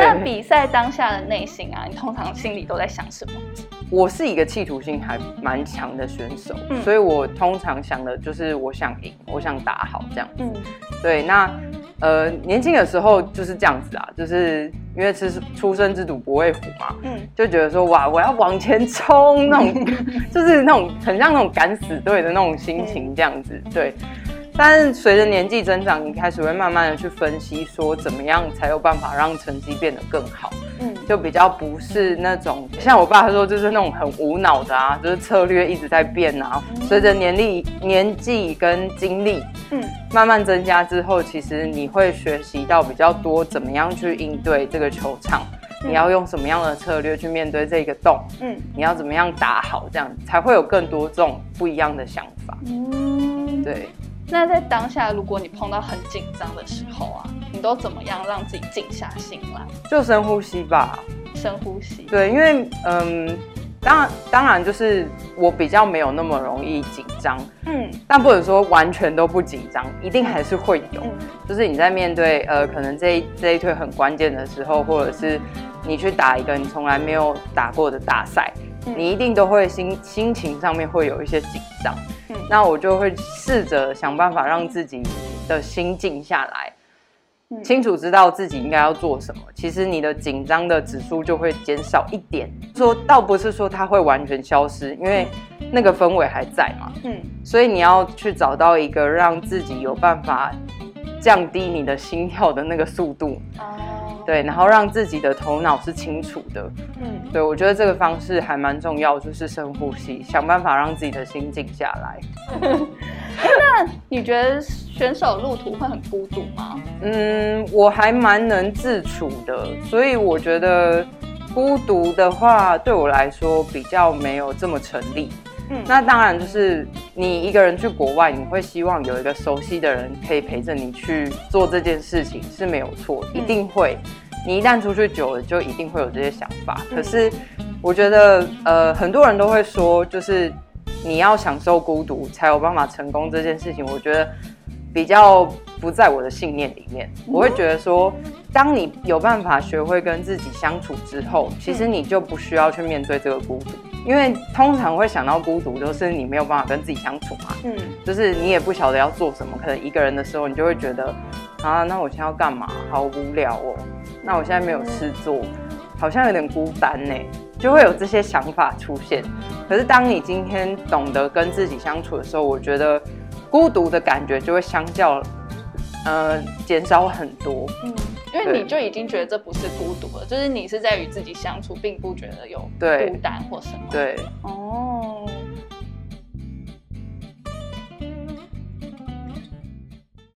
那比赛当下的内心啊，你通常心里都在想什么？我是一个企图心还蛮强的选手，所以我通常想的就是我想赢，我想打好这样。嗯，对，那呃年轻的时候就是这样子啊，就是因为是出生之犊不畏虎嘛，嗯，就觉得说哇我要往前冲那种，就是那种很像那种敢死队的那种心情这样子，对。但是随着年纪增长，你开始会慢慢的去分析，说怎么样才有办法让成绩变得更好。嗯，就比较不是那种像我爸他说，就是那种很无脑的啊，就是策略一直在变啊。随着年龄、年纪跟经历，嗯，慢慢增加之后，其实你会学习到比较多，怎么样去应对这个球场，你要用什么样的策略去面对这个洞，嗯，你要怎么样打好，这样才会有更多这种不一样的想法。嗯，对。那在当下，如果你碰到很紧张的时候啊，你都怎么样让自己静下心来？就深呼吸吧。深呼吸。对，因为嗯，当然当然就是我比较没有那么容易紧张，嗯，但不能说完全都不紧张，一定还是会有。就是你在面对呃，可能这一这一推很关键的时候，或者是你去打一个你从来没有打过的大赛，你一定都会心心情上面会有一些紧张。那我就会试着想办法让自己的心静下来，清楚知道自己应该要做什么。其实你的紧张的指数就会减少一点。说倒不是说它会完全消失，因为那个氛围还在嘛。嗯，所以你要去找到一个让自己有办法降低你的心跳的那个速度。对，然后让自己的头脑是清楚的。嗯，对，我觉得这个方式还蛮重要，就是深呼吸，想办法让自己的心静下来。那你觉得选手路途会很孤独吗？嗯，我还蛮能自处的，所以我觉得孤独的话，对我来说比较没有这么成立。那当然就是你一个人去国外，你会希望有一个熟悉的人可以陪着你去做这件事情是没有错，一定会。你一旦出去久了，就一定会有这些想法。可是我觉得，呃，很多人都会说，就是你要享受孤独才有办法成功这件事情，我觉得比较不在我的信念里面。我会觉得说，当你有办法学会跟自己相处之后，其实你就不需要去面对这个孤独。因为通常会想到孤独，就是你没有办法跟自己相处嘛。嗯，就是你也不晓得要做什么，可能一个人的时候，你就会觉得，啊，那我现在要干嘛？好无聊哦。那我现在没有事做，好像有点孤单呢，就会有这些想法出现。可是当你今天懂得跟自己相处的时候，我觉得孤独的感觉就会相较，呃，减少很多。嗯。因为你就已经觉得这不是孤独了，就是你是在与自己相处，并不觉得有孤单或什么。对，哦。